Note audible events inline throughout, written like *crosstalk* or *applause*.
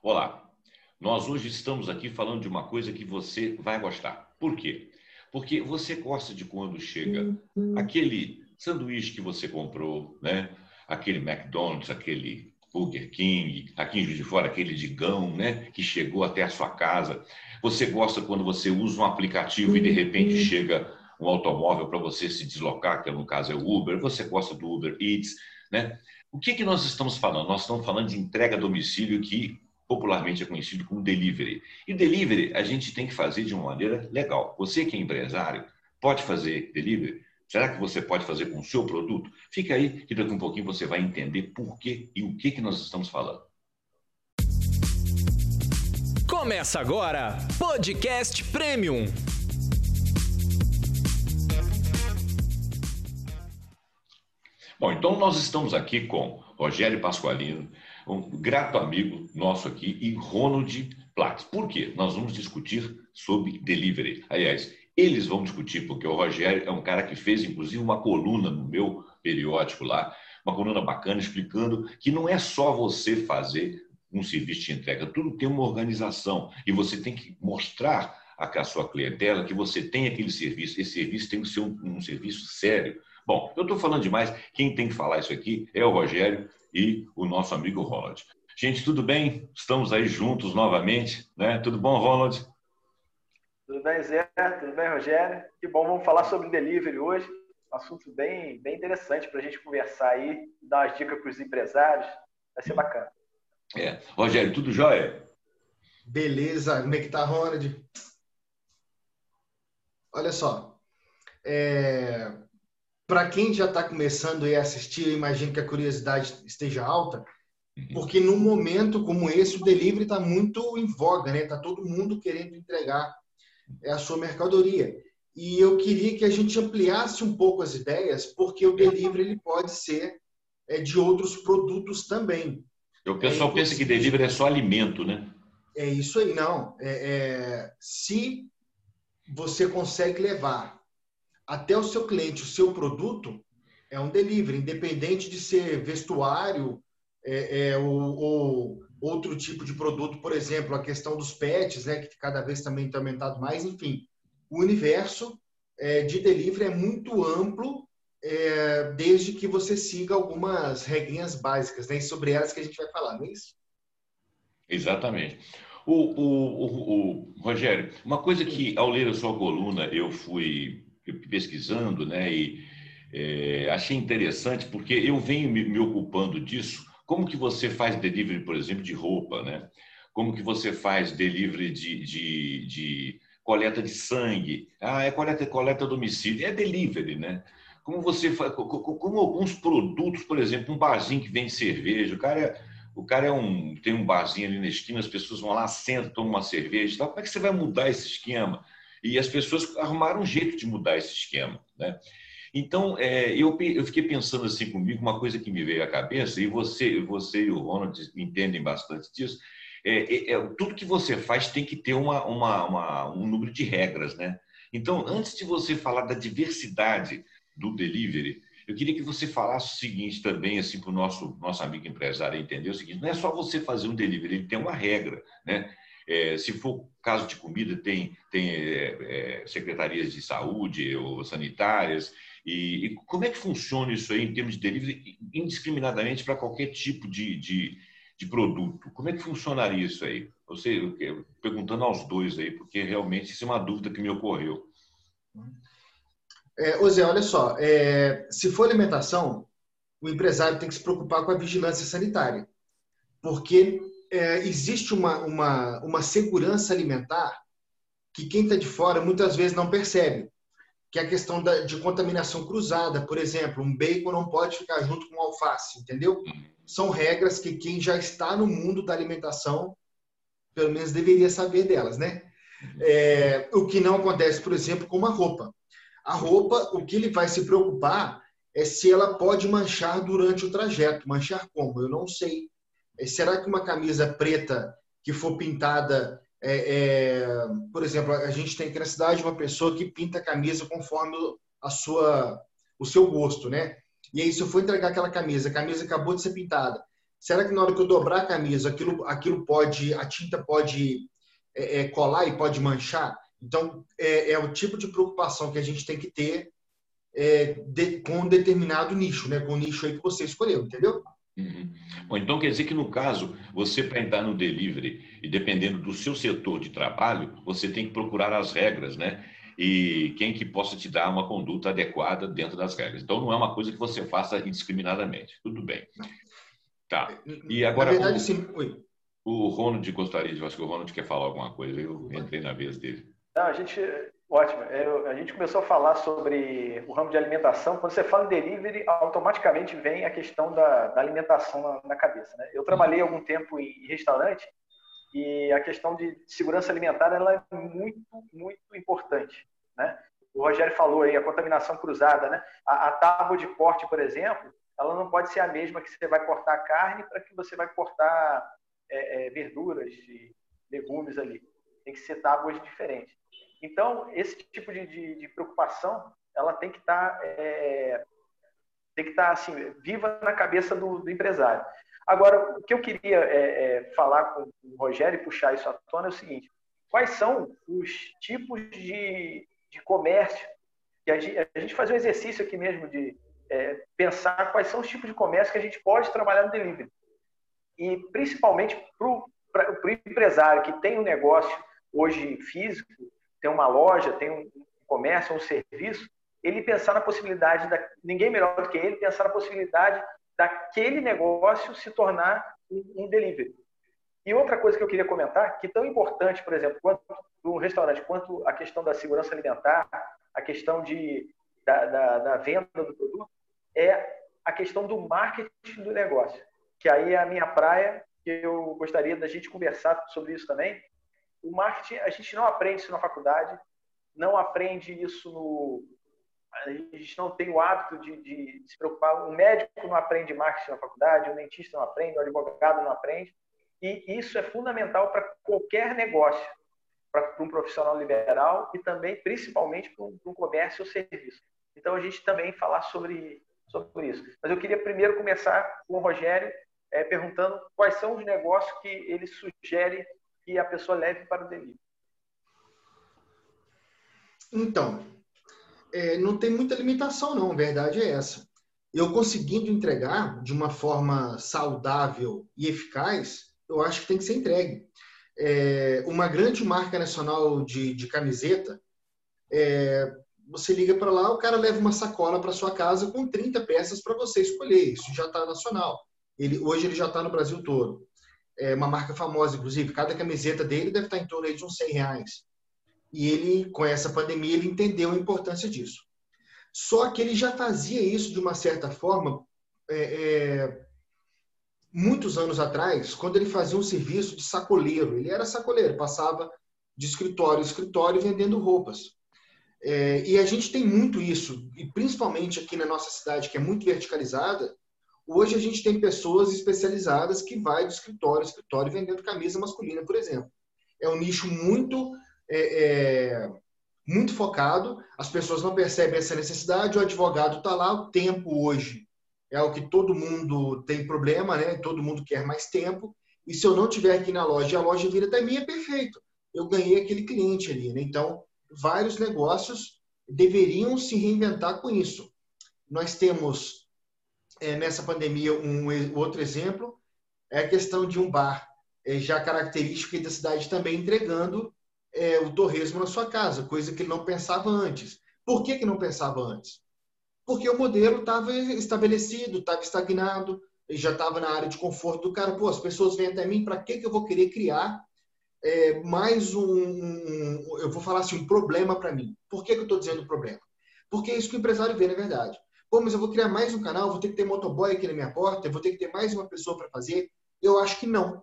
Olá, nós hoje estamos aqui falando de uma coisa que você vai gostar. Por quê? Porque você gosta de quando chega aquele sanduíche que você comprou, né? aquele McDonald's, aquele Burger King, aqui em Juiz de Fora, aquele digão, né? que chegou até a sua casa. Você gosta quando você usa um aplicativo e de repente chega um automóvel para você se deslocar, que no caso é o Uber. Você gosta do Uber Eats, né? O que, que nós estamos falando? Nós estamos falando de entrega a domicílio que popularmente é conhecido como delivery. E delivery a gente tem que fazer de uma maneira legal. Você que é empresário pode fazer delivery? Será que você pode fazer com o seu produto? Fica aí que daqui a um pouquinho você vai entender por que e o que, que nós estamos falando. Começa agora, Podcast Premium. Bom, então nós estamos aqui com Rogério Pasqualino, um grato amigo nosso aqui, e Ronald Platts. Por quê? Nós vamos discutir sobre delivery. Aliás, eles vão discutir, porque o Rogério é um cara que fez, inclusive, uma coluna no meu periódico lá, uma coluna bacana, explicando que não é só você fazer um serviço de entrega, tudo tem uma organização e você tem que mostrar a sua clientela que você tem aquele serviço. Esse serviço tem que ser um, um serviço sério, Bom, eu estou falando demais. Quem tem que falar isso aqui é o Rogério e o nosso amigo Ronald. Gente, tudo bem? Estamos aí juntos novamente, né? Tudo bom, Ronald? Tudo bem, Zé? Tudo bem, Rogério? Que bom, vamos falar sobre delivery hoje. Um assunto bem, bem interessante para a gente conversar aí, dar umas dicas para os empresários. Vai ser bacana. É. Rogério, tudo jóia? Beleza. Como é que tá, Ronald? Olha só. É para quem já está começando a assistir, eu imagino que a curiosidade esteja alta, uhum. porque num momento como esse, o delivery está muito em voga, né? Está todo mundo querendo entregar a sua mercadoria. E eu queria que a gente ampliasse um pouco as ideias, porque o delivery ele pode ser é, de outros produtos também. O pessoal é, pensa que delivery é só alimento, né? É isso aí, não. É, é, se você consegue levar até o seu cliente, o seu produto, é um delivery, independente de ser vestuário é, é, ou, ou, outro tipo de produto, por exemplo, a questão dos pets, né, que cada vez também tem aumentado mais, enfim. O universo é, de delivery é muito amplo, é, desde que você siga algumas regrinhas básicas, né, sobre elas que a gente vai falar, não é isso? Exatamente. O, o, o, o Rogério, uma coisa que ao ler a sua coluna eu fui pesquisando, né? E é, achei interessante porque eu venho me, me, ocupando disso. Como que você faz delivery, por exemplo, de roupa, né? Como que você faz delivery de, de, de coleta de sangue? Ah, é coleta, coleta domicílio. É delivery, né? Como você faz, como alguns produtos, por exemplo, um barzinho que vende cerveja, o cara é, o cara é um, tem um barzinho ali na esquina, as pessoas vão lá, sentam, tomam uma cerveja e tal. Como é que você vai mudar esse esquema? E as pessoas arrumaram um jeito de mudar esse esquema. Né? Então, é, eu, eu fiquei pensando assim comigo, uma coisa que me veio à cabeça, e você, você e o Ronald entendem bastante disso, é, é, é, tudo que você faz tem que ter uma, uma, uma, um número de regras. Né? Então, antes de você falar da diversidade do delivery, eu queria que você falasse o seguinte também, assim, para o nosso, nosso amigo empresário entender o seguinte, não é só você fazer um delivery, ele tem uma regra, né? É, se for caso de comida, tem, tem é, é, secretarias de saúde ou sanitárias. E, e, como é que funciona isso aí em termos de delivery, indiscriminadamente para qualquer tipo de, de, de, produto? Como é que funcionaria isso aí? Você, perguntando aos dois aí, porque realmente isso é uma dúvida que me ocorreu. É, Zé, olha só, é, se for alimentação, o empresário tem que se preocupar com a vigilância sanitária, porque é, existe uma, uma, uma segurança alimentar que quem está de fora muitas vezes não percebe, que é a questão da, de contaminação cruzada, por exemplo, um bacon não pode ficar junto com alface, entendeu? São regras que quem já está no mundo da alimentação, pelo menos deveria saber delas, né? É, o que não acontece, por exemplo, com uma roupa. A roupa, o que ele vai se preocupar é se ela pode manchar durante o trajeto. Manchar como? Eu não sei. É, será que uma camisa preta que for pintada, é, é, por exemplo, a gente tem aqui na cidade uma pessoa que pinta a camisa conforme a sua, o seu gosto, né? E aí, se eu for entregar aquela camisa, a camisa acabou de ser pintada, Será que na hora que eu dobrar a camisa, aquilo, aquilo pode, a tinta pode é, é, colar e pode manchar? Então, é, é, o tipo de preocupação que a gente tem que ter é, de, com um determinado nicho, né? com o nicho aí que você escolheu, entendeu? Uhum. Bom, então quer dizer que no caso, você para entrar no delivery e dependendo do seu setor de trabalho, você tem que procurar as regras, né? E quem que possa te dar uma conduta adequada dentro das regras. Então não é uma coisa que você faça indiscriminadamente. Tudo bem. Tá. E agora. Na verdade, o, sim. Oi. O Ronald gostaria de. Acho que o Ronald quer falar alguma coisa. Eu entrei na vez dele. Não, a gente. Ótimo. Eu, a gente começou a falar sobre o ramo de alimentação. Quando você fala em delivery, automaticamente vem a questão da, da alimentação na, na, cabeça. Né? Eu trabalhei algum tempo em, restaurante e a questão de segurança alimentar ela é muito, muito importante. Né? O Rogério falou aí, a contaminação cruzada. Né? A, a tábua de corte, por exemplo, ela não pode ser a mesma que você vai cortar carne para que você vai cortar é, é, verduras e legumes ali. Tem que ser tábuas diferentes. Então, esse tipo de, de, de preocupação, ela tem que estar tá, é, tem que estar tá, assim viva na cabeça do, do empresário. Agora, o que eu queria é, é, falar com o Rogério e puxar isso à tona é o seguinte: quais são os tipos de, de comércio? E a gente, a gente faz um exercício aqui mesmo de é, pensar quais são os tipos de comércio que a gente pode trabalhar no delivery. E principalmente para o empresário que tem um negócio hoje físico, tem uma loja, tem um comércio, um serviço, ele pensar na possibilidade, da, ninguém melhor do que ele, pensar na possibilidade daquele negócio se tornar um, delivery. E outra coisa que eu queria comentar, que tão importante, por exemplo, quanto no restaurante, quanto a questão da segurança alimentar, a questão de, da, da, da venda do produto, é a questão do marketing do negócio, que aí é a minha praia, que eu gostaria da gente conversar sobre isso também. O marketing, a gente não aprende isso na faculdade, não aprende isso no. A gente não tem o hábito de, de, se preocupar. O médico não aprende marketing na faculdade, o dentista não aprende, o advogado não aprende. E isso é fundamental para qualquer negócio, para um profissional liberal e também, principalmente, para para um comércio ou serviço. Então, a gente também falar sobre sobre isso. Mas eu queria primeiro começar com o Rogério é, perguntando quais são os negócios que ele sugere que a pessoa leve para o delivery. Então, é, não tem muita limitação, não. A verdade é essa. Eu conseguindo entregar de uma forma saudável e eficaz, eu acho que tem que ser entregue. É, uma grande marca nacional de, de camiseta é, você liga para lá, o cara leva uma sacola para sua casa com 30 peças para você escolher. Isso já está nacional. Ele, hoje ele já está no Brasil todo. É uma marca famosa, inclusive. Cada camiseta dele deve estar em torno de uns 100 reais. E ele, com essa pandemia, ele entendeu a importância disso. Só que ele já fazia isso de uma certa forma é, é, muitos anos atrás, quando ele fazia um serviço de sacoleiro. Ele era sacoleiro, passava de escritório em escritório vendendo roupas. É, e a gente tem muito isso, e principalmente aqui na nossa cidade, que é muito verticalizada, hoje a gente tem pessoas especializadas que vai do escritório escritório vendendo camisa masculina, por exemplo. É um nicho muito, é, é, muito focado, as pessoas não percebem essa necessidade, o advogado está lá, o tempo hoje é o que todo mundo tem problema, né? todo mundo quer mais tempo, e se eu não tiver aqui na loja a loja vira até minha, perfeito. Eu ganhei aquele cliente ali, né? Então, vários negócios deveriam se reinventar com isso. Nós temos é, nessa pandemia um outro exemplo é a questão de um bar é, já característico da cidade também entregando é, o torresmo na sua casa, coisa que ele não pensava antes. Por que, que não pensava antes? Porque o modelo estava estabelecido, estava estagnado, já estava na área de conforto do cara. Pô, as pessoas vêm até mim, para que, que eu vou querer criar é, mais um, um, eu vou falar assim, um problema para mim. Por que, que eu estou dizendo problema? Porque é isso que o empresário vê, na verdade. Pô, mas eu vou criar mais um canal, vou ter que ter motoboy aqui na minha porta, vou ter que ter mais uma pessoa para fazer. Eu acho que não.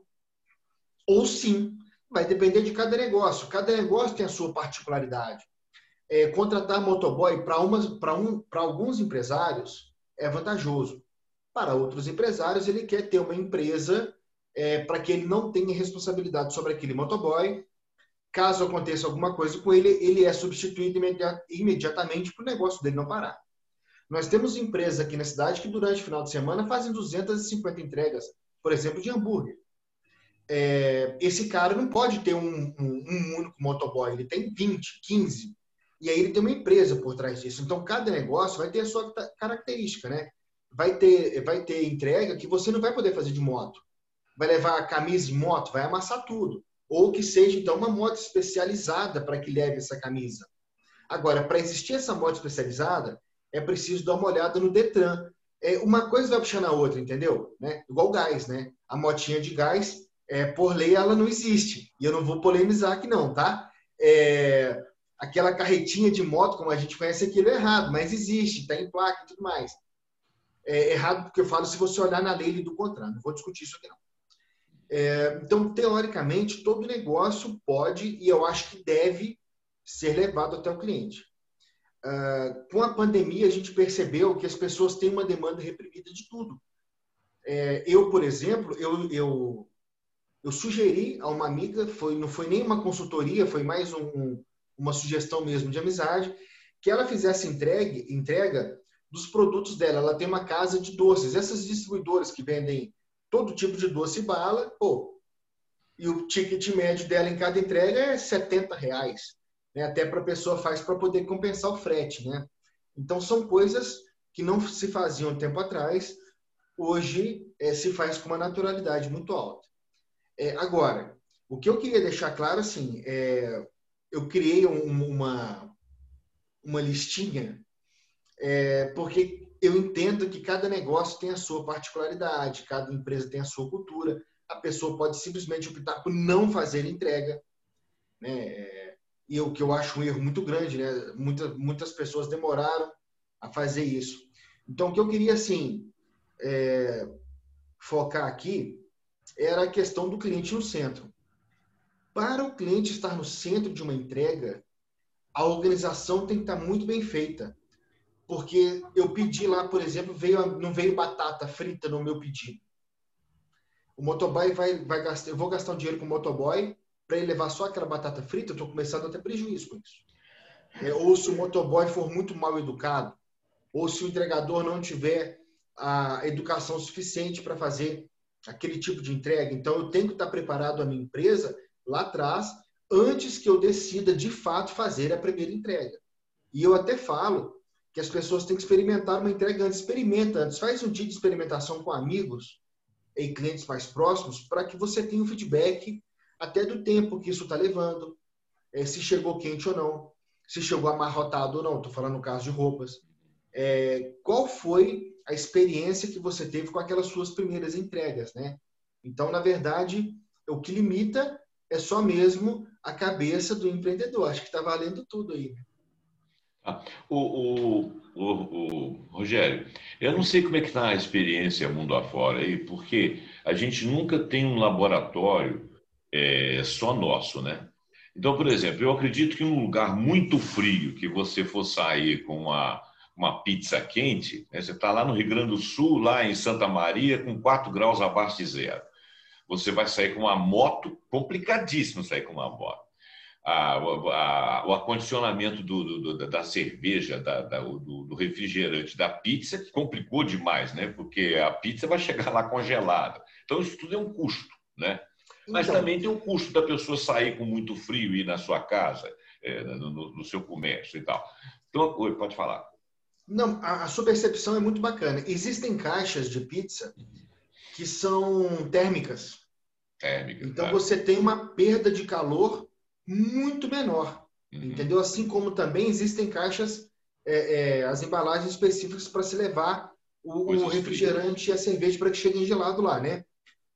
Ou sim, vai depender de cada negócio. Cada negócio tem a sua particularidade. É, contratar motoboy para um, alguns empresários é vantajoso. Para outros empresários, ele quer ter uma empresa é, para que ele não tenha responsabilidade sobre aquele motoboy. Caso aconteça alguma coisa com ele, ele é substituído imediatamente para o negócio dele não parar. Nós temos empresas aqui na cidade que durante o final de semana fazem 250 entregas por exemplo, de hambúrguer. É, esse cara não pode ter um, um, um, único motoboy, ele tem 20, 15. E aí ele tem uma empresa por trás disso. Então, cada negócio vai ter a sua característica, né? Vai ter, vai ter entrega que você não vai poder fazer de moto. Vai levar a camisa de moto, vai amassar tudo. Ou que seja, então, uma moto especializada para que leve essa camisa. Agora, para existir essa moto especializada, é preciso dar uma olhada no Detran. É, uma coisa vai puxando a outra, entendeu? Né? Igual gás, né? A motinha de gás, é, por lei, ela não existe. E eu não vou polemizar aqui, não, tá? É, aquela carretinha de moto, como a gente conhece aquilo, é errado, mas existe, está em placa e tudo mais. É errado porque eu falo se você olhar na lei do contrato. Não vou discutir isso aqui, não. É, então, teoricamente, todo negócio pode e eu acho que deve ser levado até o cliente. Uh, com a pandemia, a gente percebeu que as pessoas têm uma demanda reprimida de tudo. É, eu, por exemplo, eu, eu, eu, sugeri a uma amiga, foi, não foi nem uma consultoria, foi mais um, uma sugestão mesmo de amizade, que ela fizesse entregue, entrega dos produtos dela. Ela tem uma casa de doces. Essas distribuidoras que vendem todo tipo de doce e bala, pô, e o ticket médio dela em cada entrega é 70 reais né? até para a pessoa faz para poder compensar o frete. Né? Então, são coisas que não se faziam tempo atrás, hoje é, se faz com uma naturalidade muito alta. É, agora, o que eu queria deixar claro, assim, é, eu criei um, uma, uma listinha, é, porque eu entendo que cada negócio tem a sua particularidade, cada empresa tem a sua cultura, a pessoa pode simplesmente optar por não fazer entrega, né? E o que eu acho um erro muito grande, né? Muitas, muitas pessoas demoraram a fazer isso. Então, o que eu queria, assim, é, focar aqui era a questão do cliente no centro. Para o cliente estar no centro de uma entrega, a organização tem que estar muito bem feita. Porque eu pedi lá, por exemplo, veio, não veio batata frita no meu pedido. O motoboy vai, vai gastar, eu vou gastar um dinheiro com o motoboy, para ele levar só aquela batata frita, eu estou começando a ter prejuízo com isso. É, ou se o motoboy for muito mal educado, ou se o entregador não tiver a educação suficiente para fazer aquele tipo de entrega. Então, eu tenho que estar preparado a minha empresa lá atrás, antes que eu decida de fato fazer a primeira entrega. E eu até falo que as pessoas têm que experimentar uma entrega antes. Experimenta antes, faz um dia de experimentação com amigos e clientes mais próximos para que você tenha um feedback até do tempo que isso está levando, é, se chegou quente ou não, se chegou amarrotado ou não. Estou falando no caso de roupas. É, qual foi a experiência que você teve com aquelas suas primeiras entregas, né? Então, na verdade, o que limita é só mesmo a cabeça do empreendedor. Acho que está valendo tudo aí. Ah, o, o, o, o, Rogério, eu não sei como é que está a experiência mundo afora aí, porque a gente nunca tem um laboratório é, só nosso, né? Então, por exemplo, eu acredito que um lugar muito frio, que você for sair com uma, uma pizza quente, né? você está lá no Rio Grande do Sul, lá em Santa Maria, com 4 graus abaixo de zero. Você vai sair com uma moto, complicadíssimo sair com uma moto. A, a, o acondicionamento do, do, da cerveja, da, da, do, do, refrigerante, da pizza, complicou demais, né? Porque a pizza vai chegar lá congelada. Então, isso tudo é um custo, né? Mas então, também tem o custo da pessoa sair com muito frio e ir na sua casa, é, no, no, seu comércio e tal. Então, oi, pode falar. Não, a, a sua percepção é muito bacana. Existem caixas de pizza que são térmicas. Térmicas. Então, tá. você tem uma perda de calor muito menor. Uhum. Entendeu? Assim como também existem caixas, é, é, as embalagens específicas para se levar o, o refrigerante e a cerveja para que cheguem gelado lá, né?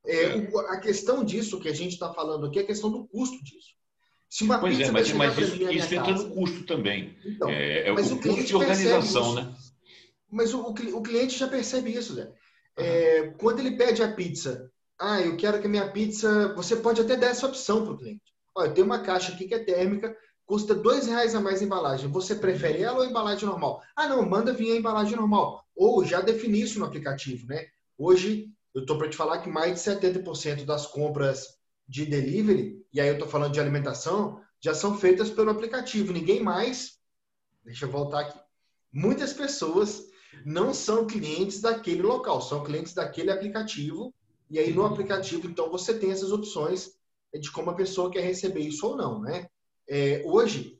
É, o, a questão disso que a gente está falando aqui é a questão do custo disso. Se uma pois é, mas, mas isso, isso entra no custo também. Então, é, é mas o, o custo de organização, né? Mas o, o, cliente já percebe isso, Zé. É, quando ele pede a pizza, ah, eu quero que a minha pizza. Você pode até dar essa opção para o cliente. Olha, tem uma caixa aqui que é térmica, custa dois reais a mais a embalagem. Você prefere ela ou a embalagem normal? Ah, não, manda vir a embalagem normal. Ou já defini isso no aplicativo, né? Hoje eu estou para te falar que mais de 70% das compras de delivery, e aí eu estou falando de alimentação, já são feitas pelo aplicativo. Ninguém mais. Deixa eu voltar aqui. Muitas pessoas não são clientes daquele local, são clientes daquele aplicativo E aí no aplicativo, então, você tem essas opções de como a pessoa quer receber isso ou não, né? É, hoje,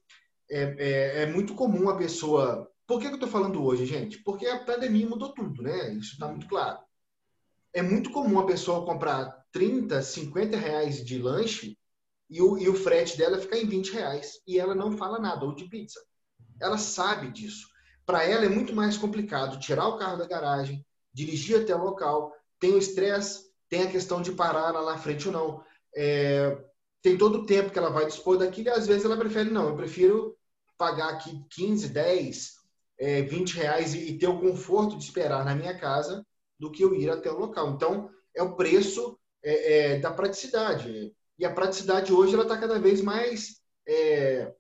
é, é, é, muito comum a pessoa... Por que, que eu estou falando hoje, gente? Porque a pandemia mudou tudo, né? Isso está muito claro. É muito comum a pessoa comprar 30, 50 reais de lanche e o, e o frete dela ficar em 20 reais. E ela não fala nada, ou de pizza. Ela sabe disso. Para ela é muito mais complicado tirar o carro da garagem, dirigir até o local, tem o estresse tem a questão de parar lá na frente ou não. É, tem todo o tempo que ela vai dispor daquilo e às vezes ela prefere, não, eu prefiro pagar aqui 15, 10, é, 20 reais e, e ter o conforto de esperar na minha casa do que eu ir até o local. Então, é o preço é, é, da praticidade. E a praticidade hoje ela está cada vez mais é,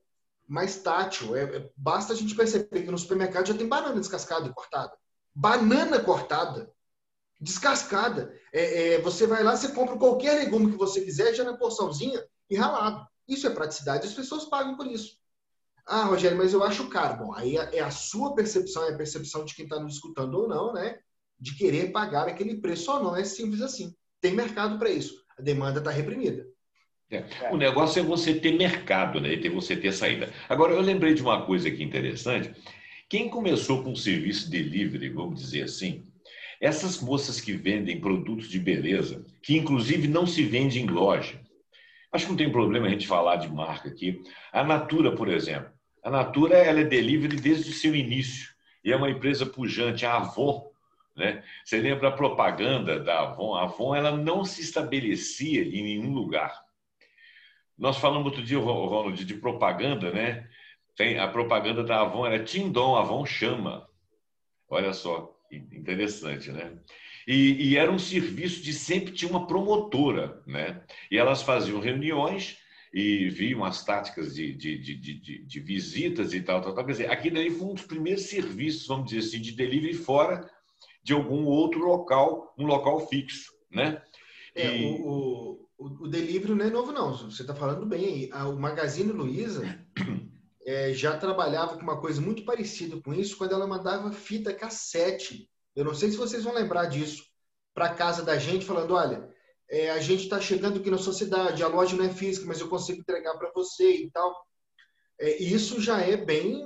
mais tátil. É, é, basta a gente perceber que no supermercado já tem banana descascada e cortada. Banana cortada descascada. É, você vai lá, você compra qualquer legume que você quiser, já na porçãozinha e ralado. Isso é praticidade, as pessoas pagam por isso. Ah, Rogério, mas eu acho caro. Bom, aí é a sua percepção, é a percepção de quem está nos escutando ou não, né? De querer pagar aquele preço Só não. É simples assim. Tem mercado para isso. A demanda está reprimida. É. O negócio é você ter mercado, né? E você ter saída. Agora, eu lembrei de uma coisa aqui interessante. Quem começou com o serviço delivery, vamos dizer assim, essas moças que vendem produtos de beleza, que inclusive não se vende em loja, acho que não tem problema a gente falar de marca aqui. A Natura, por exemplo. A Natura ela é delivery desde o seu início e é uma empresa pujante. A Avon, né? Você lembra a propaganda da Avon? A Avon ela não se estabelecia em nenhum lugar. Nós falamos outro dia, Ronald, de propaganda, né? Tem a propaganda da Avon era Tindom, Avon chama. Olha só, Interessante, né? E, e, era um serviço de sempre tinha uma promotora, né? E elas faziam reuniões e viam as táticas de, de, de, de, visitas e tal, tal, tal. Quer dizer, aqui daí foi um dos primeiros serviços, vamos dizer assim, de delivery fora de algum outro local, um local fixo, né? É, e... o, o, o delivery não é novo, não. Você está falando bem aí. O Magazine Luiza *coughs* é, já trabalhava com uma coisa muito parecida com isso quando ela mandava fita cassete. Eu não sei se vocês vão lembrar disso. Para casa da gente, falando: olha, é, a gente está chegando aqui na sua cidade, a loja não é física, mas eu consigo entregar para você e tal. É, isso já é bem,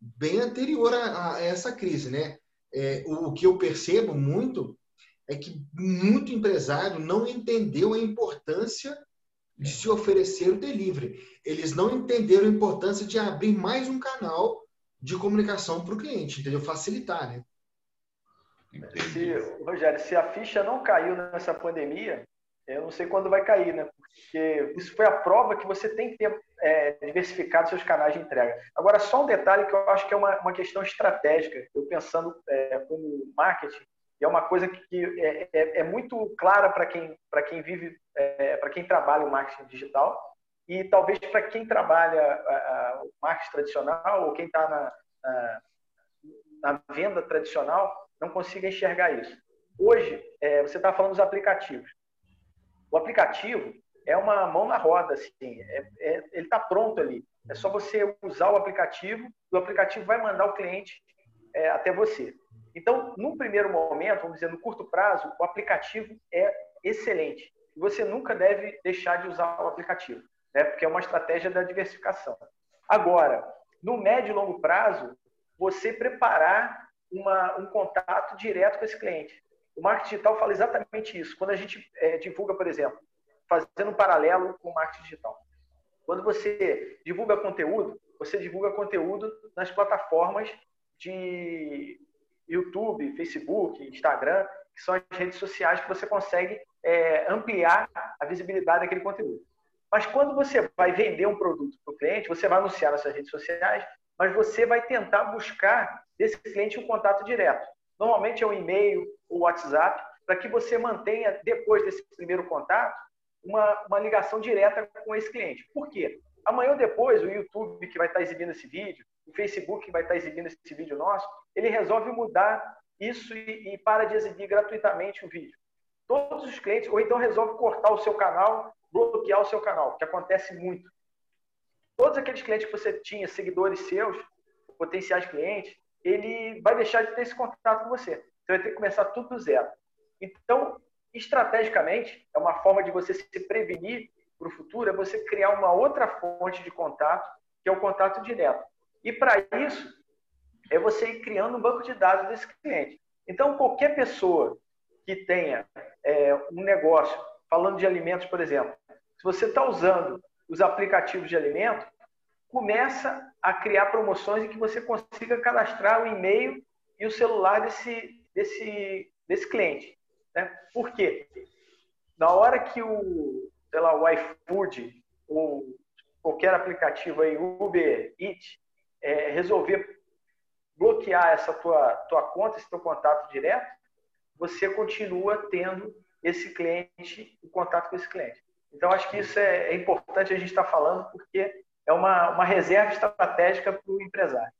bem anterior a, a essa crise, né? É, o, o que eu percebo muito é que muito empresário não entendeu a importância de se oferecer o delivery. Eles não entenderam a importância de abrir mais um canal de comunicação para o cliente, entendeu? Facilitar, né? Se, Rogério, se a ficha não caiu nessa pandemia, eu não sei quando vai cair, né? Porque isso foi a prova que você tem que ter é, diversificado seus canais de entrega. Agora, só um detalhe que eu acho que é uma, uma questão estratégica, eu pensando é, como marketing, e é uma coisa que é, é, é muito clara para quem, quem vive, é, para quem trabalha o marketing digital e talvez para quem trabalha a, a, o marketing tradicional ou quem está na, na, na, venda tradicional não consiga enxergar isso. Hoje, é, você está falando dos aplicativos. O aplicativo é uma mão na roda, assim, é, é, ele está pronto ali. É só você usar o aplicativo, e o aplicativo vai mandar o cliente é, até você. Então, num primeiro momento, vamos dizer, no curto prazo, o aplicativo é excelente. Você nunca deve deixar de usar o aplicativo, né? porque é uma estratégia da diversificação. Agora, no médio e longo prazo, você preparar uma, um contato direto com esse cliente. O marketing digital fala exatamente isso. Quando a gente é, divulga, por exemplo, fazendo um paralelo com o marketing digital. Quando você divulga conteúdo, você divulga conteúdo nas plataformas de YouTube, Facebook, Instagram, que são as redes sociais que você consegue é, ampliar a visibilidade daquele conteúdo. Mas quando você vai vender um produto para o cliente, você vai anunciar nas suas redes sociais, mas você vai tentar buscar desse cliente um contato direto. Normalmente é um e-mail ou WhatsApp, para que você mantenha, depois desse primeiro contato, uma, uma ligação direta com esse cliente. Por quê? Amanhã ou depois, o YouTube que vai estar exibindo esse vídeo, o Facebook que vai estar exibindo esse vídeo nosso, ele resolve mudar isso e, e para de exibir gratuitamente o vídeo. Todos os clientes, ou então resolve cortar o seu canal, bloquear o seu canal, que acontece muito. Todos aqueles clientes que você tinha, seguidores seus, potenciais clientes, ele vai deixar de ter esse contato com você. Você vai ter que começar tudo do zero. Então, estrategicamente, é uma forma de você se prevenir para o futuro, é você criar uma outra fonte de contato, que é o contato direto. E para isso, é você ir criando um banco de dados desse cliente. Então, qualquer pessoa que tenha é, um negócio, falando de alimentos, por exemplo, se você está usando os aplicativos de alimento, começa a criar promoções em que você consiga cadastrar o e-mail e o celular desse, desse, desse cliente. Né? Por quê? Na hora que o, sei lá, o iFood ou qualquer aplicativo aí, Uber Eats, é, resolver bloquear essa tua, tua conta, esse teu contato direto, você continua tendo esse cliente, o contato com esse cliente. Então, acho que isso é, é importante a gente estar tá falando, porque é uma, uma reserva estratégica para o empresário.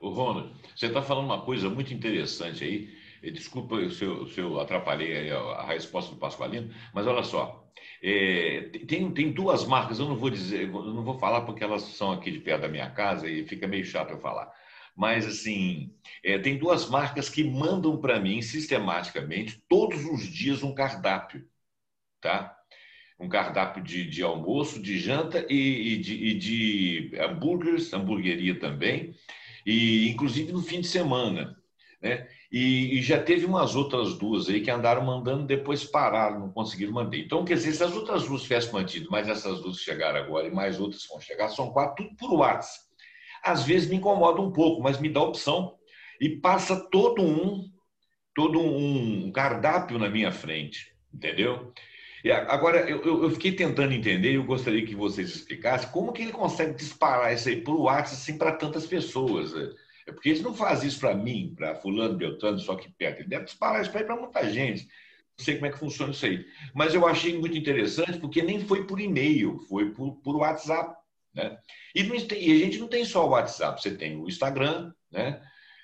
O Ronald, você está falando uma coisa muito interessante aí. Desculpa se eu, se eu atrapalhei a, resposta do Pasqualino, mas olha só. É, tem, tem duas marcas, eu não vou dizer, eu não vou falar porque elas são aqui de perto da minha casa e fica meio chato eu falar. Mas, assim, é, tem duas marcas que mandam para mim sistematicamente, todos os dias, um cardápio. Tá? Um cardápio de, de almoço, de janta e, e, de, e de hambúrgueres, hamburgueria também, e inclusive no fim de semana. Né? E, e, já teve umas outras duas aí que andaram mandando, depois pararam, não conseguiram mandar. Então, quer dizer, se as outras duas tivessem mantido, mas essas duas chegaram agora e mais outras vão chegar, são quatro, tudo por WhatsApp. Às vezes me incomoda um pouco, mas me dá opção e passa todo um, todo um cardápio na minha frente, entendeu? Agora, eu, eu fiquei tentando entender e eu gostaria que vocês explicassem como que ele consegue disparar isso aí por WhatsApp assim, para tantas pessoas. Né? É porque ele não faz isso para mim, para fulano, Beltrano, só aqui perto. Ele deve disparar isso para muita gente. Não sei como é que funciona isso aí. Mas eu achei muito interessante porque nem foi por e-mail, foi por, por WhatsApp. Né? E, e a gente não tem só o WhatsApp, você tem o Instagram, né?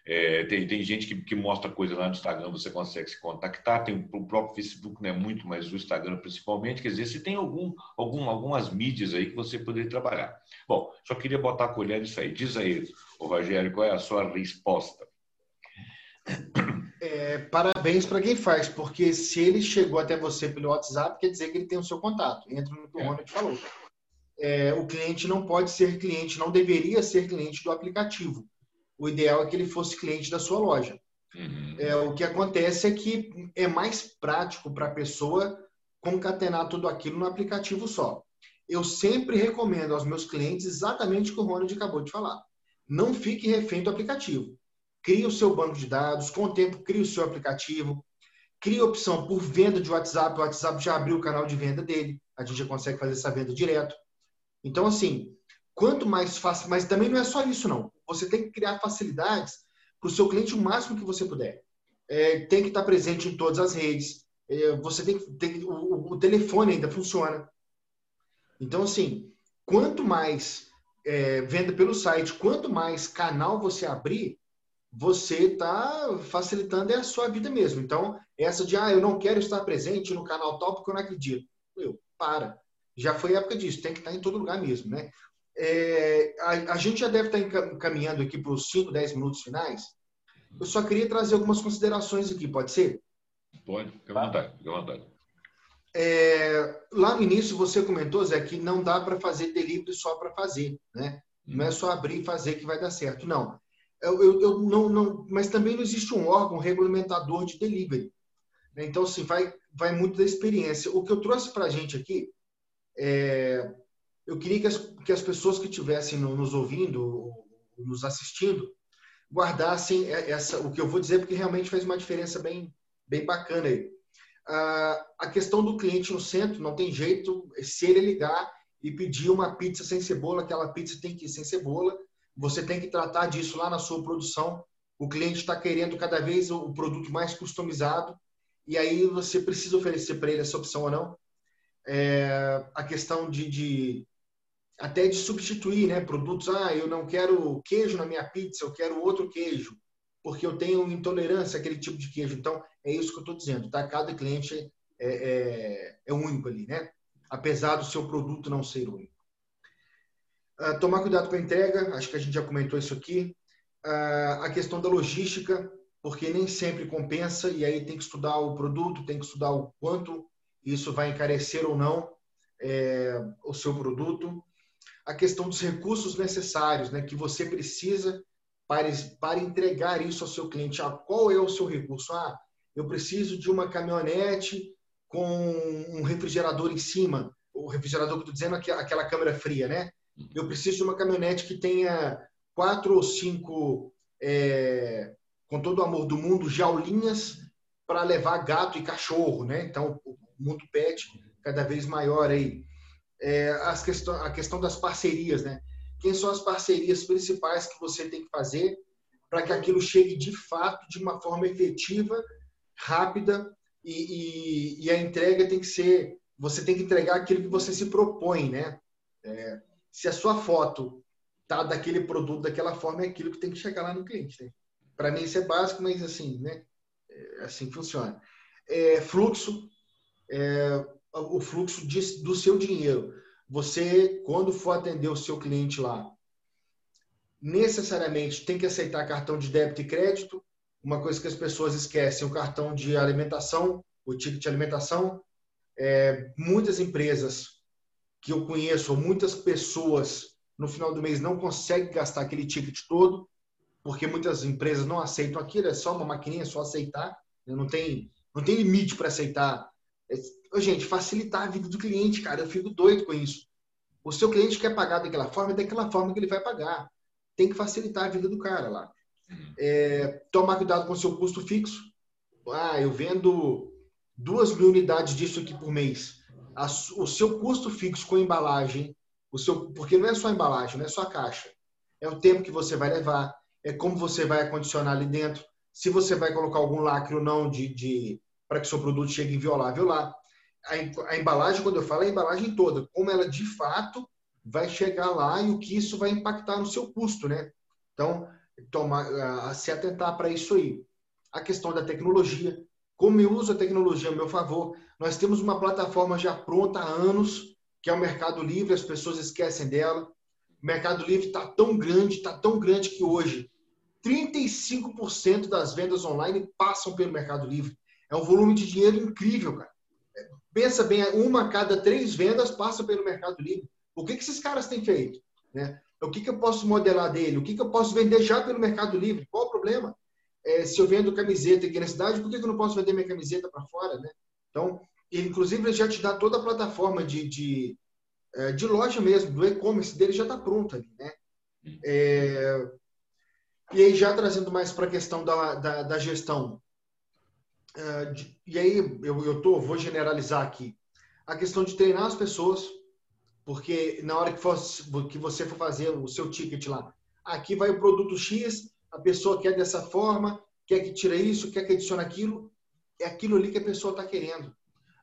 É, tem, tem gente que, que mostra coisa lá no Instagram, você consegue se contactar. Tem o próprio Facebook, não é muito, mas o Instagram principalmente. Quer dizer, se tem algum, algum, algumas mídias aí que você poderia trabalhar. Bom, só queria botar a colher nisso aí. Diz aí, ô Rogério, qual é a sua resposta? É, parabéns para quem faz, porque se ele chegou até você pelo WhatsApp, quer dizer que ele tem o seu contato. Entra no que o é. Ronald falou. É, o cliente não pode ser cliente, não deveria ser cliente do aplicativo o ideal é que ele fosse cliente da sua loja. Uhum. É, o que acontece é que é mais prático para a pessoa concatenar tudo aquilo no aplicativo só. Eu sempre recomendo aos meus clientes exatamente o que o Ronald acabou de falar. Não fique refém do aplicativo. Crie o seu banco de dados, com o tempo crie o seu aplicativo, crie a opção por venda de WhatsApp, o WhatsApp já abriu o canal de venda dele, a gente já consegue fazer essa venda direto. Então, assim, quanto mais fácil, mas também não é só isso, não você tem que criar facilidades para o seu cliente o máximo que você puder. É, tem que estar presente em todas as redes. É, você tem tem, o, o, telefone ainda funciona. Então, assim, quanto mais é, venda pelo site, quanto mais canal você abrir, você está facilitando a sua vida mesmo. Então, essa de, ah, eu não quero estar presente no canal tal porque eu não acredito. Meu, para. Já foi época disso, tem que estar em todo lugar mesmo, né? É, a, a, gente já deve estar encaminhando aqui para os 5, 10 minutos finais. Eu só queria trazer algumas considerações aqui, pode ser? Pode, fica à vontade. Fica à vontade. É, lá no início você comentou, Zé, que não dá para fazer delivery só para fazer, né? Não é só abrir e fazer que vai dar certo. Não. Eu, eu, eu, não, não, mas também não existe um órgão regulamentador de delivery. Né? Então, assim, vai, vai muito da experiência. O que eu trouxe para a gente aqui é, eu queria que as, que as pessoas que estivessem nos ouvindo, nos assistindo, guardassem essa, o que eu vou dizer, porque realmente faz uma diferença bem, bem bacana aí. Ah, a questão do cliente no centro, não tem jeito, se ele ligar e pedir uma pizza sem cebola, aquela pizza tem que ir sem cebola, você tem que tratar disso lá na sua produção. O cliente está querendo cada vez o produto mais customizado, e aí você precisa oferecer para ele essa opção ou não. É, a questão de, de, até de substituir né, produtos. Ah, eu não quero queijo na minha pizza, eu quero outro queijo, porque eu tenho intolerância àquele tipo de queijo. Então, é isso que eu estou dizendo, tá? Cada cliente é, é, é, único ali, né? Apesar do seu produto não ser único. Uh, tomar cuidado com a entrega, acho que a gente já comentou isso aqui. Uh, a questão da logística, porque nem sempre compensa e aí tem que estudar o produto, tem que estudar o quanto isso vai encarecer ou não é, o seu produto. A questão dos recursos necessários, né, que você precisa para, para entregar isso ao seu cliente. Ah, qual é o seu recurso? Ah, eu preciso de uma caminhonete com um refrigerador em cima. O refrigerador que estou dizendo é aquela câmera fria, né? Eu preciso de uma caminhonete que tenha quatro ou cinco, é, com todo o amor do mundo, jaulinhas para levar gato e cachorro, né? Então, o mundo pet cada vez maior aí. É, as questão, a questão das parcerias, né? Quem são as parcerias principais que você tem que fazer para que aquilo chegue de fato de uma forma efetiva, rápida e, e, e, a entrega tem que ser, você tem que entregar aquilo que você se propõe, né? É, se a sua foto tá daquele produto daquela forma, é aquilo que tem que chegar lá no cliente. Né? Para mim isso é básico, mas assim, né? É, assim funciona. É, fluxo, é, o fluxo de, do seu dinheiro. Você, quando for atender o seu cliente lá, necessariamente tem que aceitar cartão de débito e crédito. Uma coisa que as pessoas esquecem, o cartão de alimentação, o ticket de alimentação. É, muitas empresas que eu conheço, muitas pessoas no final do mês não conseguem gastar aquele ticket todo, porque muitas empresas não aceitam aquilo, é só uma maquininha, é só aceitar, né? não tem, não tem limite para aceitar gente, facilitar a vida do cliente, cara. Eu fico doido com isso. O seu cliente quer pagar daquela forma, é daquela forma que ele vai pagar. Tem que facilitar a vida do cara lá. É, tomar cuidado com o seu custo fixo. Ah, eu vendo duas mil unidades disso aqui por mês. A, o seu custo fixo com embalagem, o seu, porque não é só embalagem, não é só a caixa. É o tempo que você vai levar, é como você vai acondicionar ali dentro, se você vai colocar algum lacre ou não de, de para que seu produto chegue inviolável lá a, a embalagem, quando eu falo, é a embalagem toda, como ela de fato vai chegar lá e o que isso vai impactar no seu custo, né? Então, tomar, se atentar para isso aí. A questão da tecnologia, como eu uso a tecnologia a meu favor. Nós temos uma plataforma já pronta há anos, que é o Mercado Livre, as pessoas esquecem dela. O Mercado Livre está tão grande, está tão grande que hoje 35% das vendas online passam pelo Mercado Livre. É um volume de dinheiro incrível, cara. Pensa bem, uma a cada três vendas passa pelo Mercado Livre. O que, que esses caras têm feito? Né? O que, que eu posso modelar dele? O que, que eu posso vender já pelo Mercado Livre? Qual o problema? É, se eu vendo camiseta aqui na cidade, por que, que eu não posso vender minha camiseta para fora? Né? Então, inclusive, ele já te dá toda a plataforma de, de, é, de loja mesmo, do e-commerce dele já está pronto ali. Né? É, e aí, já trazendo mais para a questão da, da, da gestão, de, e aí eu, eu tô, vou generalizar aqui a questão de treinar as pessoas, porque na hora que, que você for fazer o seu ticket lá, aqui vai o produto X, a pessoa quer dessa forma, quer que tire isso, quer que adicione aquilo, é aquilo ali que a pessoa está querendo.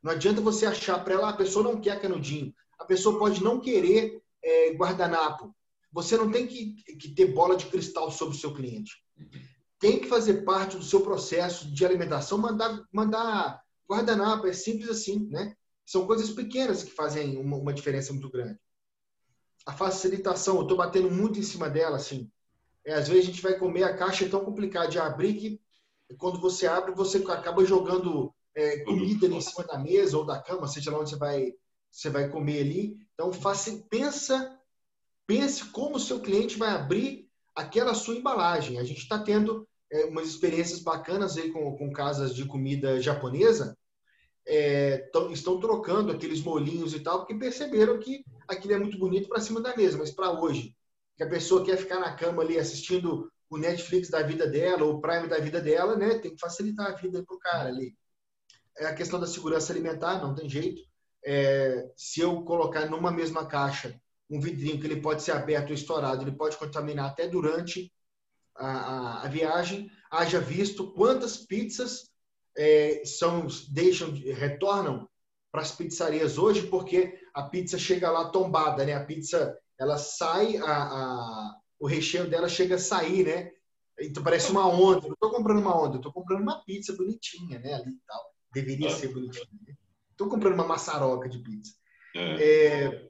Não adianta você achar para ela, ah, a pessoa não quer canudinho, a pessoa pode não querer é, guardanapo. Você não tem que, que ter bola de cristal sobre o seu cliente tem que fazer parte do seu processo de alimentação, mandar, mandar guardanapo, é simples assim, né? São coisas pequenas que fazem uma, uma diferença muito grande. A facilitação, eu estou batendo muito em cima dela, assim. É, às vezes a gente vai comer, a caixa é tão complicada de abrir que quando você abre, você acaba jogando é, comida ali em cima da mesa ou da cama, seja lá onde você vai, você vai comer ali. Então, faça, pensa, pense como o seu cliente vai abrir aquela sua embalagem. A gente está tendo é, umas experiências bacanas aí com, com casas de comida japonesa, é, tão, estão trocando aqueles molinhos e tal, porque perceberam que aquilo é muito bonito para cima da mesa, mas para hoje, que a pessoa quer ficar na cama ali assistindo o Netflix da vida dela, ou o Prime da vida dela, né? Tem que facilitar a vida para o cara ali. É a questão da segurança alimentar, não tem jeito. É, se eu colocar numa mesma caixa um vidrinho que ele pode ser aberto ou estourado, ele pode contaminar até durante a, a, viagem, haja visto quantas pizzas é, são deixam retornam para as pizzarias hoje porque a pizza chega lá tombada, né? A pizza ela sai, a, a o recheio dela chega a sair, né? Então parece uma onda. Não estou comprando uma onda, estou comprando uma pizza bonitinha, né? Ali tal. Deveria é. ser bonitinha. Estou né? comprando uma maçaroca de pizza. É. É,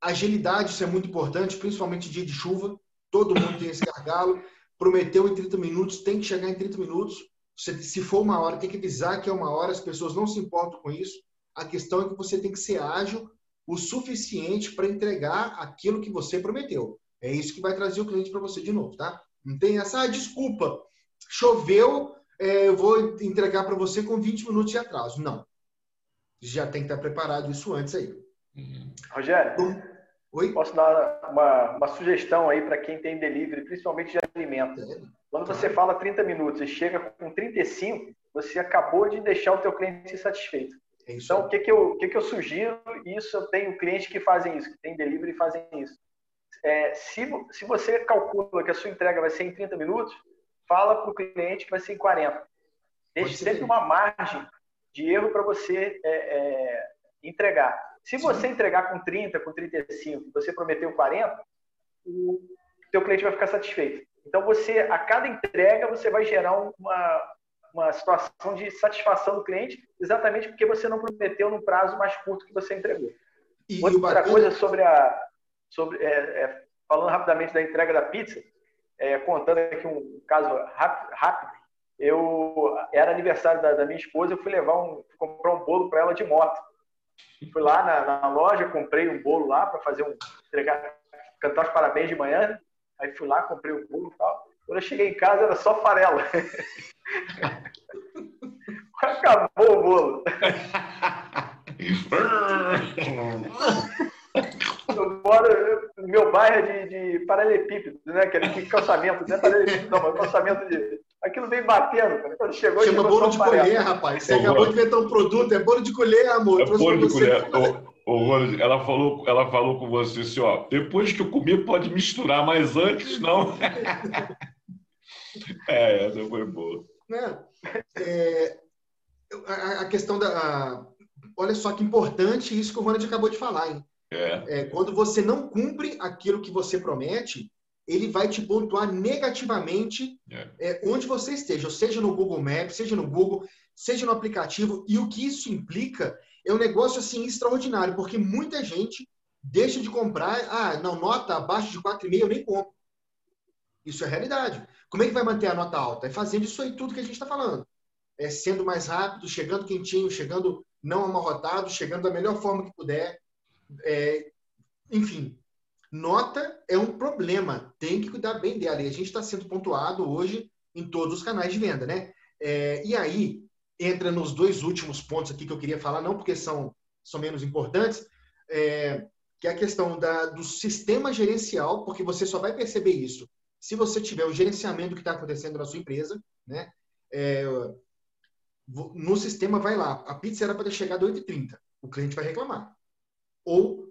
agilidade, isso é muito importante, principalmente dia de chuva. Todo mundo tem esse gargalo. Prometeu em 30 minutos, tem que chegar em 30 minutos. Se for uma hora, tem que avisar que é uma hora, as pessoas não se importam com isso. A questão é que você tem que ser ágil o suficiente para entregar aquilo que você prometeu. É isso que vai trazer o cliente para você de novo, tá? Não tem essa ah, desculpa. Choveu, é, eu vou entregar para você com 20 minutos de atraso. Não. Já tem que estar preparado isso antes aí. Uhum. Rogério, Oi? posso dar uma, uma sugestão aí para quem tem delivery, principalmente de alimento. É. Quando você fala 30 minutos e chega com 35, você acabou de deixar o teu cliente satisfeito. É então, o que, que, eu, o que, que eu sugiro? Isso eu tenho clientes que fazem isso, que tem delivery e fazem isso. É, se, se você calcula que a sua entrega vai ser em 30 minutos, fala para o cliente que vai ser em 40. Deixe sempre uma margem de erro para você é, é, entregar. Se você entregar com 30, com 35, você prometeu 40, o teu cliente vai ficar satisfeito. Então, você, a cada entrega, você vai gerar uma, uma situação de satisfação do cliente, exatamente porque você não prometeu no prazo mais curto que você entregou. E, Outra bacana... coisa sobre a. Sobre, é, é, falando rapidamente da entrega da pizza, é, contando aqui um caso rápido, rápido eu era aniversário da, da, minha esposa, eu fui levar um, comprar um bolo para ela de moto. Fui lá na, na loja, comprei um bolo lá para fazer um entregar, cantar os parabéns de manhã. Aí fui lá, comprei o um bolo e tal. Quando eu cheguei em casa era só farela. *laughs* Acabou o bolo. *laughs* eu moro, meu bairro é de, de paralelepípedo, né? Aquele calçamento, não é paralelepípedo, não, mas calçamento de. Aquilo vem batendo, cara. Quando chegou, Chama bolo de colher, rapaz. Você acabou de inventar um produto, é bolo de colher, amor. É bolo de colher. Ô, Rose, ela falou, ela falou com você assim, ó, depois que eu comi pode misturar, mas antes não. *laughs* é, essa foi boa. Né? É, a, a, questão da. A, olha só que importante isso que o Ronald acabou de falar, hein? É. É, quando você não cumpre aquilo que você promete, ele vai te pontuar negativamente é. É, onde você esteja, seja no Google Maps, seja no Google, seja no aplicativo. E o que isso implica é um negócio assim extraordinário, porque muita gente deixa de comprar, ah, não, nota abaixo de 4,5 eu nem compro. Isso é realidade. Como é que vai manter a nota alta? É fazendo isso aí tudo que a gente está falando. É sendo mais rápido, chegando quentinho, chegando não amarrotado, chegando da melhor forma que puder. É, enfim, nota é um problema. Tem que cuidar bem dela. E a gente está sendo pontuado hoje em todos os canais de venda, né? É, e aí, entra nos dois últimos pontos aqui que eu queria falar, não porque são, são menos importantes, é, que é a questão da, do sistema gerencial, porque você só vai perceber isso se você tiver o gerenciamento que está acontecendo na sua empresa, né? É, no sistema vai lá, a pizza era para ter chegado 8h30, o cliente vai reclamar. Ou,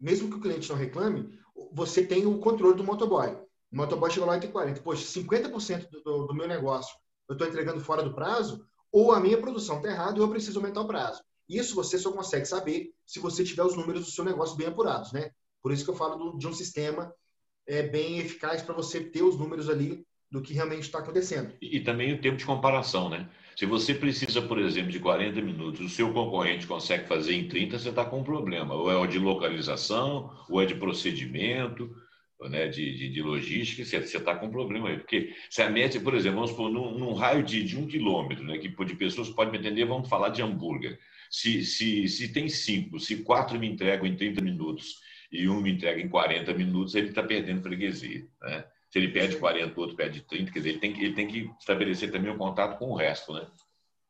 mesmo que o cliente não reclame, você tem o controle do motoboy. O motoboy chegou lá 8h40. Poxa, 50% do, do meu negócio eu estou entregando fora do prazo, ou a minha produção está errada ou eu preciso aumentar o prazo. Isso você só consegue saber se você tiver os números do seu negócio bem apurados, né? Por isso que eu falo do, de um sistema é, bem eficaz para você ter os números ali do que realmente está acontecendo. E, e, também o tempo de comparação, né? Se você precisa, por exemplo, de 40 minutos, o seu concorrente consegue fazer em 30, você está com um problema. Ou é de localização, ou é de procedimento né, de, de, de logística, você está com um problema aí. Porque se a média, por exemplo, vamos supor, num, num raio de, de, um quilômetro, né, que de pessoas pode me entender, vamos falar de hambúrguer. Se, se, se tem cinco, se quatro me entregam em 30 minutos e um me entrega em 40 minutos, ele está perdendo freguesia. Né? Se ele perde 40, o outro perde 30, quer dizer, ele tem, que, ele tem que estabelecer também um contato com o resto. Né?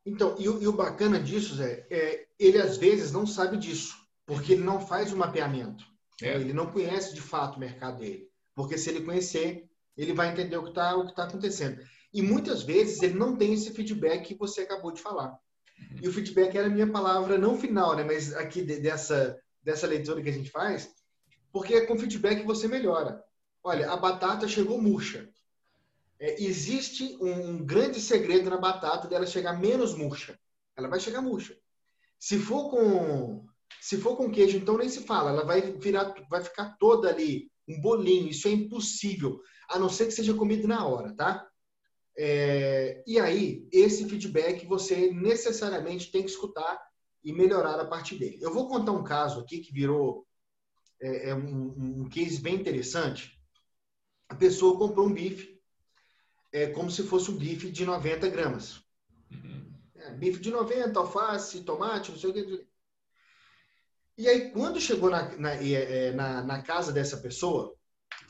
Então, e o, e o bacana disso, Zé, é ele às vezes não sabe disso, porque ele não faz o mapeamento. É. Ele não conhece de fato o mercado dele. Porque se ele conhecer, ele vai entender o que está tá acontecendo. E muitas vezes ele não tem esse feedback que você acabou de falar. Uhum. E o feedback era a minha palavra, não final, né? mas aqui dessa, dessa leitura que a gente faz, porque é com feedback você melhora. Olha, a batata chegou murcha. É, existe um grande segredo na batata dela chegar menos murcha. Ela vai chegar murcha. Se for com se for com queijo, então nem se fala. Ela vai virar, vai ficar toda ali um bolinho. Isso é impossível, a não ser que seja comido na hora, tá? É, e aí, esse feedback você necessariamente tem que escutar e melhorar a partir dele. Eu vou contar um caso aqui que virou é, é um, um case bem interessante. A pessoa comprou um bife é como se fosse um bife de 90 gramas. Uhum. É, bife de 90, alface, tomate, não sei o que. E aí, quando chegou na, na, é, na, na casa dessa pessoa,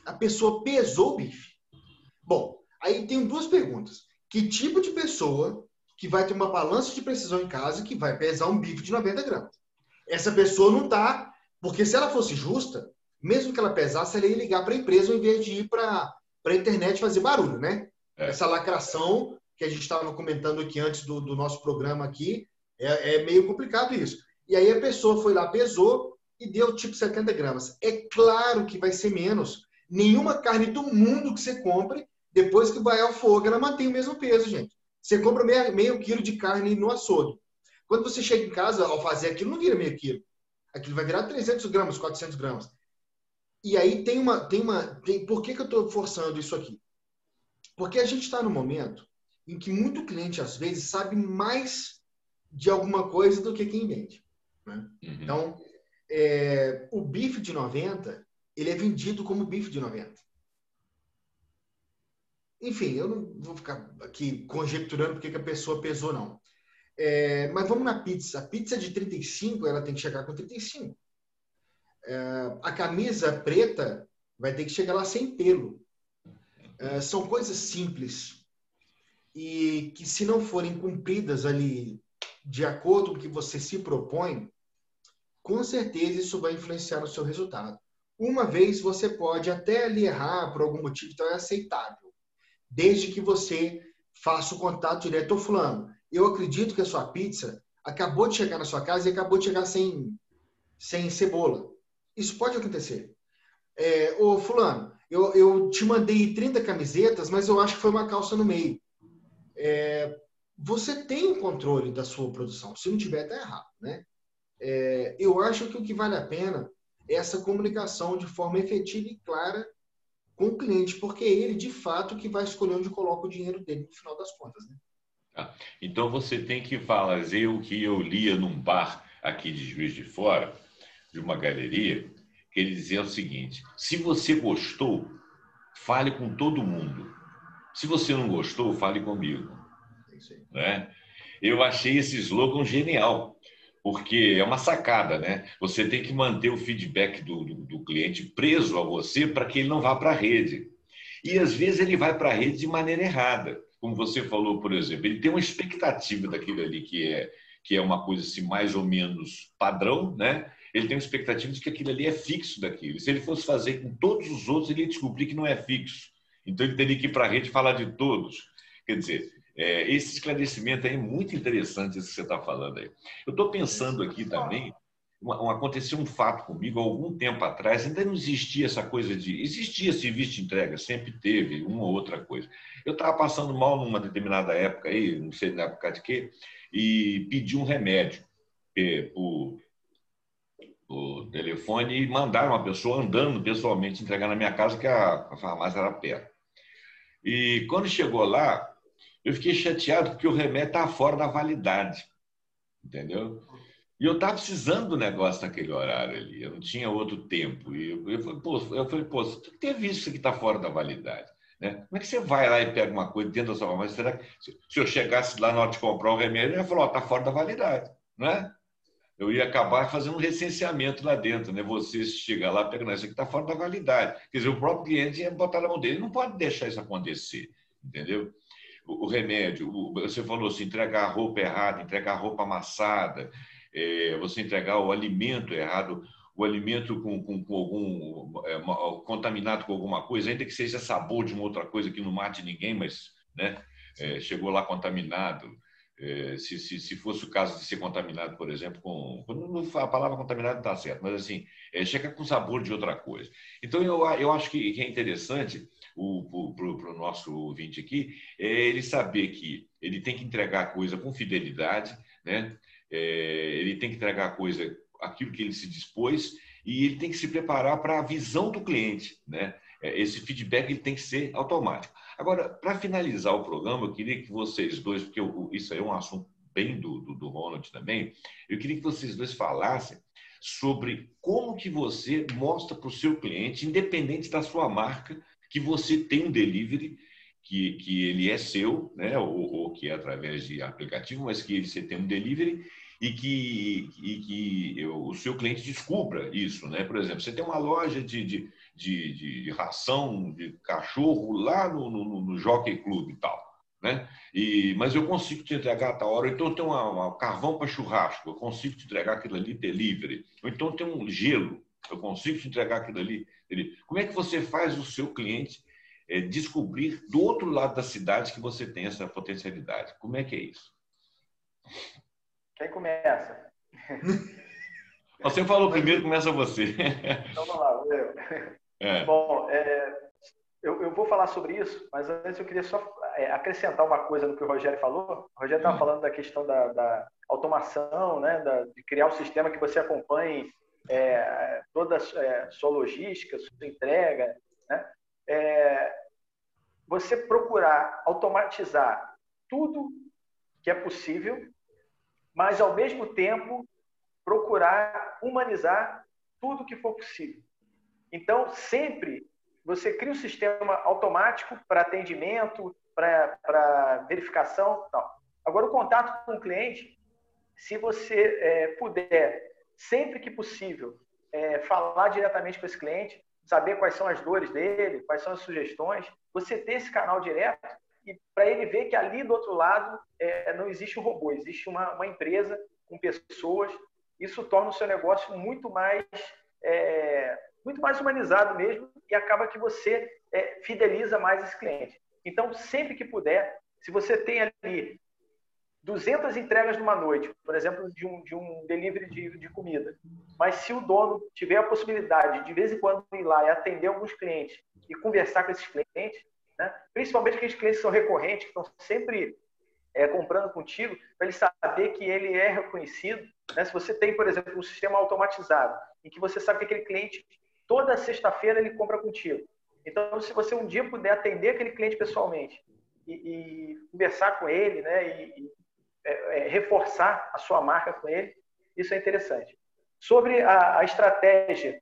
a pessoa pesou o bife. Bom, aí tem duas perguntas. Que tipo de pessoa que vai ter uma balança de precisão em casa que vai pesar um bife de 90 gramas? Essa pessoa não está. Porque se ela fosse justa, mesmo que ela pesasse, ela ia ligar para a empresa ao invés de ir para a internet fazer barulho, né? É. Essa lacração que a gente estava comentando aqui antes do, do nosso programa aqui, é, é, meio complicado isso. E aí a pessoa foi lá, pesou e deu tipo 70 gramas. É claro que vai ser menos. Nenhuma carne do mundo que você compre, depois que vai ao fogo, ela mantém o mesmo peso, gente. Você compra meio, meio quilo de carne no açougue. Quando você chega em casa, ao fazer aquilo, não vira meio quilo. Aquilo vai virar 300 gramas, 400 gramas. E aí tem uma. Tem uma tem, por que, que eu estou forçando isso aqui? Porque a gente está no momento em que muito cliente, às vezes, sabe mais de alguma coisa do que quem vende. Né? Uhum. Então, é, o bife de 90, ele é vendido como bife de 90. Enfim, eu não vou ficar aqui conjecturando porque que a pessoa pesou, não. É, mas vamos na pizza. A pizza de 35, ela tem que chegar com 35. É, a camisa preta vai ter que chegar lá sem pelo. É, são coisas simples e que, se não forem cumpridas ali de acordo com o que você se propõe, com certeza isso vai influenciar no seu resultado. Uma vez você pode até ali errar por algum motivo, então é aceitável, desde que você faça o contato direto ao fulano. Eu acredito que a sua pizza acabou de chegar na sua casa e acabou de chegar sem, sem cebola. Isso pode acontecer. É, ô, fulano, eu, eu te mandei 30 camisetas, mas eu acho que foi uma calça no meio. É, você tem o controle da sua produção. Se não tiver, tá errado, né? É, eu acho que o que vale a pena é essa comunicação de forma efetiva e clara com o cliente, porque é ele, de fato, que vai escolher onde coloca o dinheiro dele no final das contas, né? Ah, então você tem que fazer o que eu lia num bar aqui de Juiz de Fora, de uma galeria, que ele dizia o seguinte: se você gostou, fale com todo mundo. Se você não gostou, fale comigo. Né? Eu achei esse slogan genial, porque é uma sacada, né? Você tem que manter o feedback do, do, do cliente preso a você para que ele não vá para a rede. E às vezes ele vai para a rede de maneira errada. Como você falou, por exemplo, ele tem uma expectativa daquilo ali que é que é uma coisa assim, mais ou menos padrão, né? Ele tem uma expectativa de que aquilo ali é fixo daquilo. Se ele fosse fazer com todos os outros, ele ia descobrir que não é fixo. Então ele teria que ir para a rede falar de todos. Quer dizer, é, esse esclarecimento é muito interessante isso que você está falando aí. Eu estou pensando aqui também, uma, um, aconteceu um fato comigo algum tempo atrás, ainda não existia essa coisa de. Existia serviço de entrega, sempre teve uma ou outra coisa. Eu estava passando mal numa determinada época aí, não sei na época de quê, e pedi um remédio por o telefone e mandar uma pessoa andando pessoalmente entregar na minha casa, que a, farmácia era perto. E quando chegou lá, eu fiquei chateado porque o remédio estava fora da validade. Entendeu? E eu estava precisando do negócio naquele horário ali, eu não tinha outro tempo. E eu, falei, pô, eu falei, pô, você tem que ter visto isso aqui está fora da validade. Né? Como é que você vai lá e pega uma coisa dentro da sua farmácia? Será que se eu chegasse lá na hora de comprar o remédio, eu ia falar, está fora da validade. Não é? Eu ia acabar fazendo um recenseamento lá dentro, né? Você chega lá, pega, não, isso aqui está fora da validade. Quer dizer, o próprio cliente ia botar na mão dele, não pode deixar isso acontecer, entendeu? O, o remédio, o, você falou assim, entregar a roupa errada, entregar a roupa amassada, é, você entregar o alimento errado, o alimento com, com, com algum é, contaminado com alguma coisa, ainda que seja sabor de uma outra coisa que não mate ninguém, mas né, é, chegou lá contaminado se, se, se, fosse o caso de ser contaminado, por exemplo, com. A palavra contaminado está certo, mas assim, é, chega com sabor de outra coisa. Então, eu, eu acho que, é interessante para o nosso ouvinte aqui é ele saber que ele tem que entregar a coisa com fidelidade, né? É, ele tem que entregar a coisa, aquilo que ele se dispôs, e ele tem que se preparar para a visão do cliente, né? Esse feedback ele tem que ser automático. Agora, para finalizar o programa, eu queria que vocês dois, porque eu, isso aí é um assunto bem do, do, do Ronald também, eu queria que vocês dois falassem sobre como que você mostra para o seu cliente, independente da sua marca, que você tem um delivery que, que ele é seu, né? ou, ou que é através de aplicativo, mas que você tem um delivery e que, e que o seu cliente descubra isso. Né? Por exemplo, você tem uma loja de, de, de, de ração de cachorro lá no, no, no Jockey Club e tal. Né? E, mas eu consigo te entregar a tal hora. Então tem uma, uma carvão para churrasco, eu consigo te entregar aquilo ali delivery. Ou então tem um gelo, eu consigo te entregar aquilo ali. Como é que você faz o seu cliente é, descobrir do outro lado da cidade que você tem essa potencialidade? Como é que é isso? Quem começa? *laughs* Você falou *laughs* primeiro, começa você. Então vamos lá, eu. É. Bom, é, eu, eu, vou falar sobre isso, mas antes eu queria só é, acrescentar uma coisa no que o Rogério falou. O Rogério estava hum. falando da questão da, da automação, né, da, de criar um sistema que você acompanhe é, toda a é, sua logística, sua entrega. Né? É, você procurar automatizar tudo que é possível, mas ao mesmo tempo procurar humanizar tudo que for possível. Então, sempre você cria um sistema automático para atendimento, para verificação tal. Agora, o contato com o cliente, se você é, puder, sempre que possível, é, falar diretamente com esse cliente, saber quais são as dores dele, quais são as sugestões, você ter esse canal direto e para ele ver que ali do outro lado é, não existe um robô, existe uma, uma, empresa com pessoas. Isso torna o seu negócio muito mais é, muito mais humanizado mesmo e acaba que você é, fideliza mais esse cliente. Então, sempre que puder, se você tem ali 200 entregas numa noite, por exemplo, de um, de um delivery de, de comida, mas se o dono tiver a possibilidade de, de vez em quando ir lá e atender alguns clientes e conversar com esses clientes, né, principalmente aqueles clientes que são recorrentes, que estão sempre é, comprando contigo, para ele saber que ele é reconhecido. Né? Se você tem, por exemplo, um sistema automatizado, em que você sabe que aquele cliente toda sexta-feira ele compra contigo. Então, se você um dia puder atender aquele cliente pessoalmente e, e conversar com ele, né, e, e é, é, reforçar a sua marca com ele, isso é interessante. Sobre a, a estratégia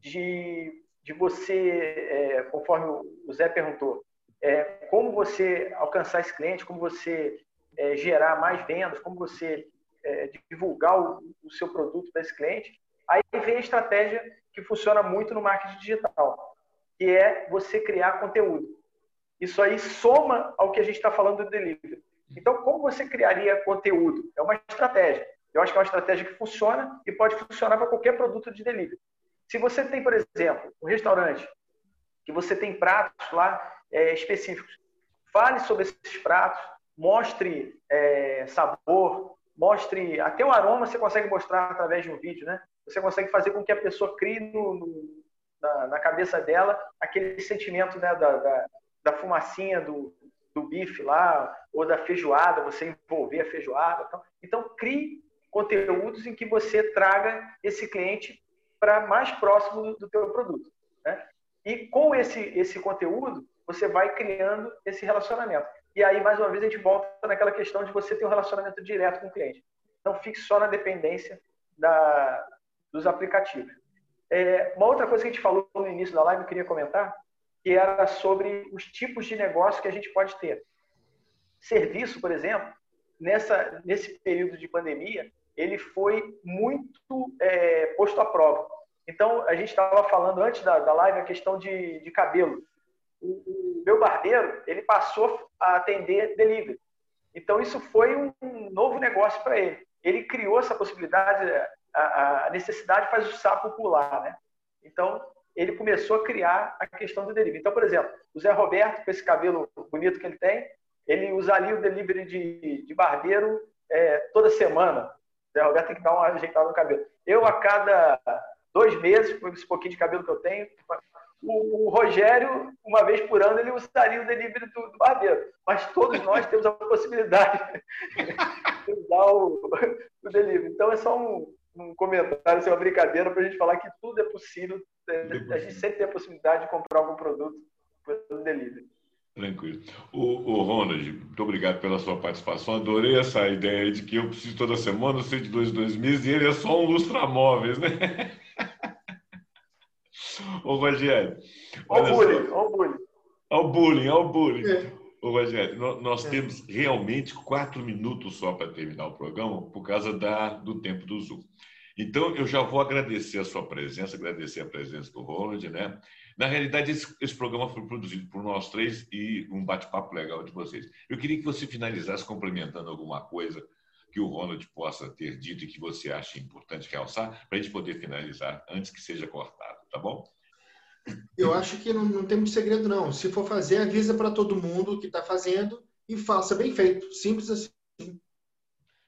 de, de você, é, conforme o Zé perguntou, é, como você alcançar esse cliente, como você é, gerar mais vendas, como você é, divulgar o, o seu produto para esse cliente, Aí vem a estratégia que funciona muito no marketing digital, que é você criar conteúdo. Isso aí soma ao que a gente está falando do delivery. Então, como você criaria conteúdo? É uma estratégia. Eu acho que é uma estratégia que funciona e pode funcionar para qualquer produto de delivery. Se você tem, por exemplo, um restaurante que você tem pratos lá é, específicos, fale sobre esses pratos, mostre é, sabor, mostre até o aroma você consegue mostrar através de um vídeo, né? Você consegue fazer com que a pessoa crie no, no, na, na, cabeça dela aquele sentimento né, da, da, da, fumacinha do, do bife lá, ou da feijoada, você envolver a feijoada. Então, crie conteúdos em que você traga esse cliente para mais próximo do, do teu produto. Né? E com esse, esse conteúdo, você vai criando esse relacionamento. E aí, mais uma vez, a gente volta naquela questão de você ter um relacionamento direto com o cliente. Não fique só na dependência da, dos aplicativos. É, uma outra coisa que a gente falou no início da live, eu queria comentar, que era sobre os tipos de negócio que a gente pode ter. Serviço, por exemplo, nessa, nesse período de pandemia, ele foi muito é, posto à prova. Então, a gente estava falando antes da, da live a questão de, de cabelo. O, o, meu barbeiro, ele passou a atender delivery. Então, isso foi um novo negócio para ele. Ele criou essa possibilidade, a, a necessidade faz o sapo pular, né? Então, ele começou a criar a questão do delivery. Então, por exemplo, o Zé Roberto, com esse cabelo bonito que ele tem, ele usaria o delivery de, de barbeiro é, toda semana. O Zé Roberto tem que dar uma ajeitada no cabelo. Eu, a cada dois meses, com esse pouquinho de cabelo que eu tenho, o, o Rogério, uma vez por ano, ele usaria o delivery do, do barbeiro. Mas todos nós temos a possibilidade *laughs* de usar o, o delivery. Então, é só um, um comentário, assim, uma brincadeira, para a gente falar que tudo é possível. É, a gente sempre tem a possibilidade de comprar algum produto pelo delivery. Tranquilo. O, o Ronald, muito obrigado pela sua participação. Adorei essa ideia de que eu preciso toda semana, sei de dois, dois meses, e ele é só um lustramóveis, né? *laughs* Ô, Rogério. Olha o bullying, olha o bullying. Olha o bullying, olha o bullying. É. Ô, Rogério, nós é. temos realmente quatro minutos só para terminar o programa, por causa da, do tempo do Zoom. Então, eu já vou agradecer a sua presença, agradecer a presença do Ronald, né? Na realidade, esse, esse, programa foi produzido por nós três e um bate-papo legal de vocês. Eu queria que você finalizasse complementando alguma coisa que o Ronald possa ter dito e que você acha importante realçar, para a gente poder finalizar antes que seja cortado, tá bom? Eu acho que não, não tem muito segredo, não. Se for fazer, avisa para todo mundo que está fazendo e faça bem feito. Simples assim.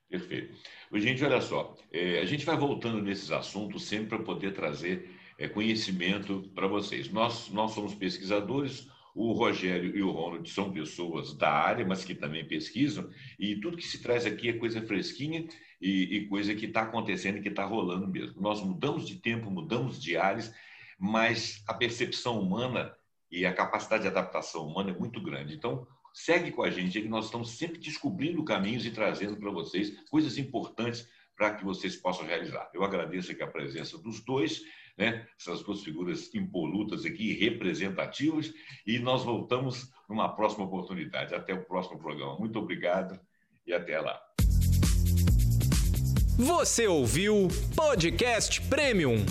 Perfeito. Gente, olha só, é, a gente vai voltando nesses assuntos sempre para poder trazer é, conhecimento para vocês. Nós, nós somos pesquisadores, o Rogério e o Ronald são pessoas da área, mas que também pesquisam, e tudo que se traz aqui é coisa fresquinha e, e coisa que está acontecendo e que está rolando mesmo. Nós mudamos de tempo, mudamos de áreas, mas a percepção humana e a capacidade de adaptação humana é muito grande. Então, segue com a gente, que nós estamos sempre descobrindo caminhos e trazendo para vocês coisas importantes para que vocês possam realizar. Eu agradeço aqui a presença dos dois, né? essas duas figuras impolutas aqui, representativas, e nós voltamos numa próxima oportunidade. Até o próximo programa. Muito obrigado e até lá. Você ouviu Podcast Premium.